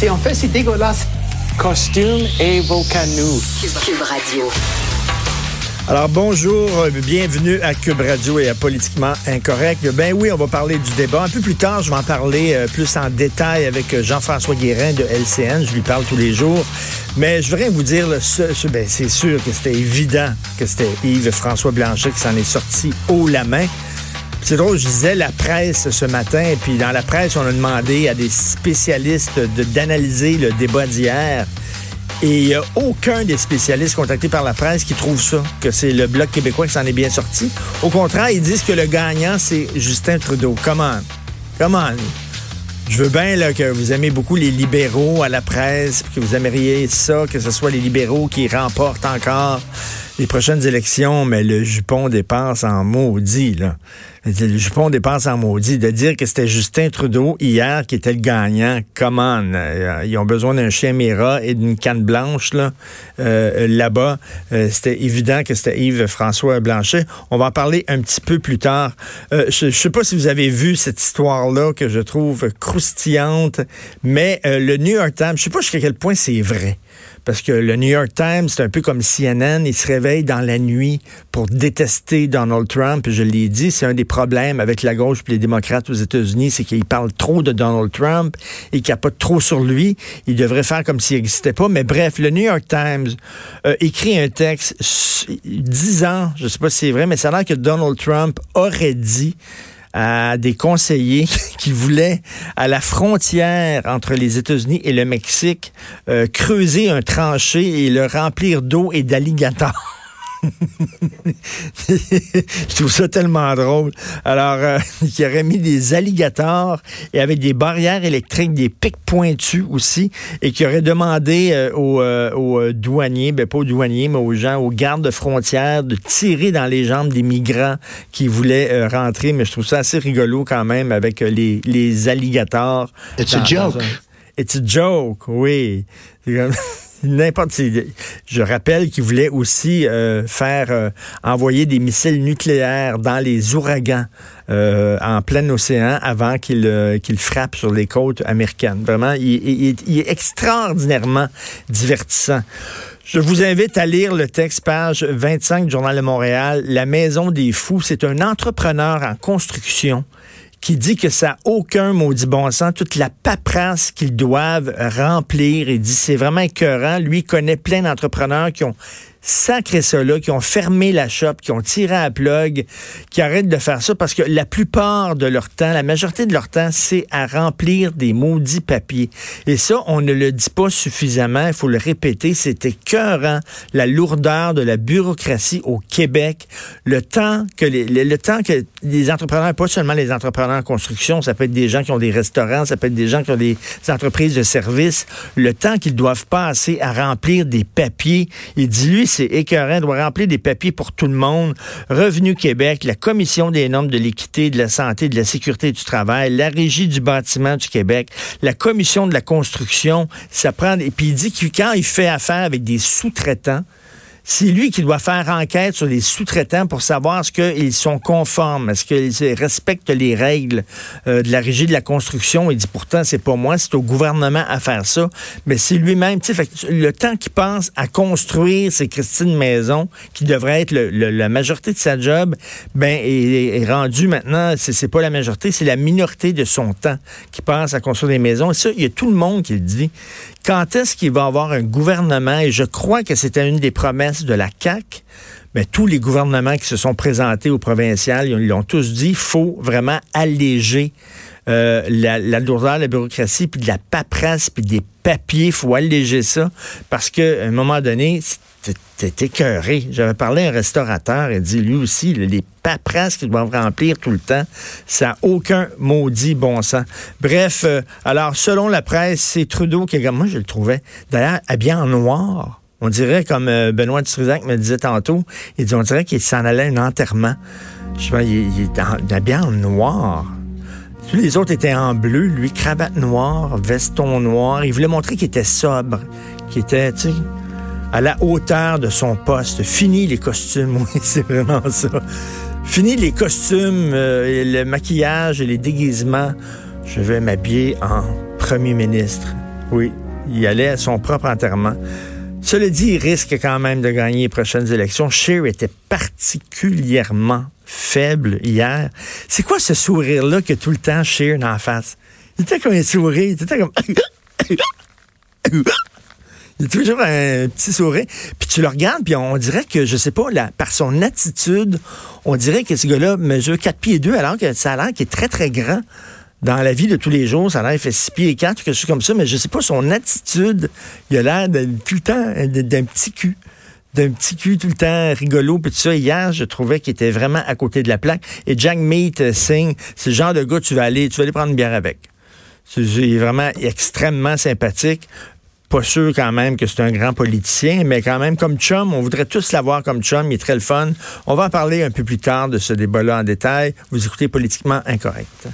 C'est en fait, c'est dégueulasse. Costume et Volcano. Cube Radio. Alors bonjour, euh, bienvenue à Cube Radio et à Politiquement Incorrect. Ben oui, on va parler du débat. Un peu plus tard, je vais en parler euh, plus en détail avec euh, Jean-François Guérin de LCN. Je lui parle tous les jours. Mais je voudrais vous dire, ben, c'est sûr que c'était évident que c'était Yves-François Blanchet qui s'en est sorti haut la main. C'est drôle, je disais la presse ce matin, et puis dans la presse, on a demandé à des spécialistes d'analyser le débat d'hier. Et il n'y a aucun des spécialistes contactés par la presse qui trouve ça, que c'est le Bloc québécois qui s'en est bien sorti. Au contraire, ils disent que le gagnant, c'est Justin Trudeau. Comment? Comment? Je veux bien là, que vous aimez beaucoup les libéraux à la presse, que vous aimeriez ça, que ce soit les libéraux qui remportent encore les prochaines élections, mais le jupon dépense en maudit, là. Le jupon dépense en maudit. De dire que c'était Justin Trudeau hier qui était le gagnant, comment? Euh, ils ont besoin d'un chien Mira et d'une canne blanche, là, euh, là-bas. Euh, c'était évident que c'était Yves-François Blanchet. On va en parler un petit peu plus tard. je ne sais pas si vous avez vu cette histoire-là que je trouve croustillante, mais le New York Times, je sais pas jusqu'à quel point c'est vrai. Parce que le New York Times, c'est un peu comme CNN, il se réveille dans la nuit pour détester Donald Trump. Je l'ai dit, c'est un des problèmes avec la gauche et les démocrates aux États-Unis, c'est qu'ils parlent trop de Donald Trump et qu'il pas trop sur lui. Il devrait faire comme s'il n'existait pas. Mais bref, le New York Times euh, écrit un texte disant, je ne sais pas si c'est vrai, mais ça a l'air que Donald Trump aurait dit à des conseillers qui voulaient, à la frontière entre les États-Unis et le Mexique, euh, creuser un tranché et le remplir d'eau et d'alligators. je trouve ça tellement drôle. Alors, euh, il aurait mis des alligators et avec des barrières électriques, des pics pointus aussi, et qui aurait demandé euh, aux, euh, aux, douaniers, ben pas aux douaniers, mais aux gens, aux gardes de frontières, de tirer dans les jambes des migrants qui voulaient rentrer. Mais je trouve ça assez rigolo quand même avec les, les alligators. It's a joke. It's a joke, oui. je rappelle qu'il voulait aussi euh, faire euh, envoyer des missiles nucléaires dans les ouragans euh, en plein océan avant qu'il qu'il frappe sur les côtes américaines. Vraiment, il, est extraordinairement divertissant. Je vous invite à lire le texte page 25 du Journal de Montréal. La Maison des Fous, c'est un entrepreneur en construction qui dit que ça n'a aucun maudit bon sens, toute la paperasse qu'ils doivent remplir. Il dit c'est vraiment écœurant. Lui connaît plein d'entrepreneurs qui ont sacré ça là, qui ont fermé la shop, qui ont tiré à plug, qui arrêtent de faire ça parce que la plupart de leur temps, la majorité de leur temps, c'est à remplir des maudits papiers. Et ça, on ne le dit pas suffisamment, il faut le répéter, c'est écœurant, la lourdeur de la bureaucratie au Québec, le temps que les, le, temps que les entrepreneurs, pas seulement les entrepreneurs en construction, ça peut être des gens qui ont des restaurants, ça peut être des gens qui ont des entreprises de services, le temps qu'ils doivent passer à remplir des papiers, il dit lui, c'est écœurant, doit remplir des papiers pour tout le monde. Revenu Québec, la Commission des normes de l'équité, de la santé, de la sécurité du travail, la Régie du bâtiment du Québec, la Commission de la construction, ça prend... Et puis il dit que quand il fait affaire avec des sous-traitants, c'est lui qui doit faire enquête sur les sous-traitants pour savoir ce qu'ils sont conformes, est-ce qu'ils respectent les règles euh, de la régie de la construction. Il dit pourtant, c'est pas moi, c'est au gouvernement à faire ça. Mais c'est lui-même, le temps qu'il pense à construire ces Christine Maison, qui devrait être la majorité de sa job, ben, est, rendu maintenant, c'est pas la majorité, c'est la minorité de son temps qui pense à construire des maisons. Et ça, il y a tout le monde qui le dit quand est-ce qu'il va avoir un gouvernement, et je crois que c'était une des promesses de la CAQ, mais tous les gouvernements qui se sont présentés au provincial, ils l'ont tous dit, faut vraiment alléger euh, la, lourdeur de la bureaucratie, puis de la paperasse, puis des papiers, il faut alléger ça, parce qu'à un moment donné, c'était écœuré. J'avais parlé à un restaurateur, et dit, lui aussi, les paperasses qu'ils doivent remplir tout le temps, ça n'a aucun maudit bon sens. Bref, euh, alors, selon la presse, c'est Trudeau qui, moi, je le trouvais, d'ailleurs, habillé en noir. On dirait, comme euh, Benoît Dutrisac me disait tantôt, il dit, on dirait qu'il s'en allait à un enterrement. Je sais pas, il, est habillé en noir. Tous les autres étaient en bleu, lui, cravate noire, veston noir. Il voulait montrer qu'il était sobre, qu'il était, à la hauteur de son poste. Fini les costumes, oui, c'est vraiment ça. Fini les costumes, euh, le maquillage et les déguisements. Je vais m'habiller en premier ministre. Oui, il allait à son propre enterrement. Cela dit, il risque quand même de gagner les prochaines élections. Scheer était particulièrement faible hier. C'est quoi ce sourire-là que tout le temps Scheer en face? Il était comme un sourire, il était comme... Il a toujours un petit sourire. Puis tu le regardes, puis on dirait que, je sais pas, par son attitude, on dirait que ce gars-là mesure 4 pieds 2, alors que ça a l'air qu'il est très, très grand dans la vie de tous les jours. Ça a l'air fait 6 pieds 4, quelque chose comme ça, mais je sais pas, son attitude, il a l'air tout le temps d'un petit cul d'un petit cul tout le temps rigolo puis ça. Hier, je trouvais qu'il était vraiment à côté de la plaque. Et Jack Meat Singh, c'est le genre de gars tu vas aller, tu vas aller prendre une bière avec. C'est vraiment extrêmement sympathique. Pas sûr quand même que c'est un grand politicien, mais quand même comme chum, on voudrait tous l'avoir comme chum, il est très le fun. On va en parler un peu plus tard de ce débat-là en détail. Vous écoutez Politiquement Incorrect.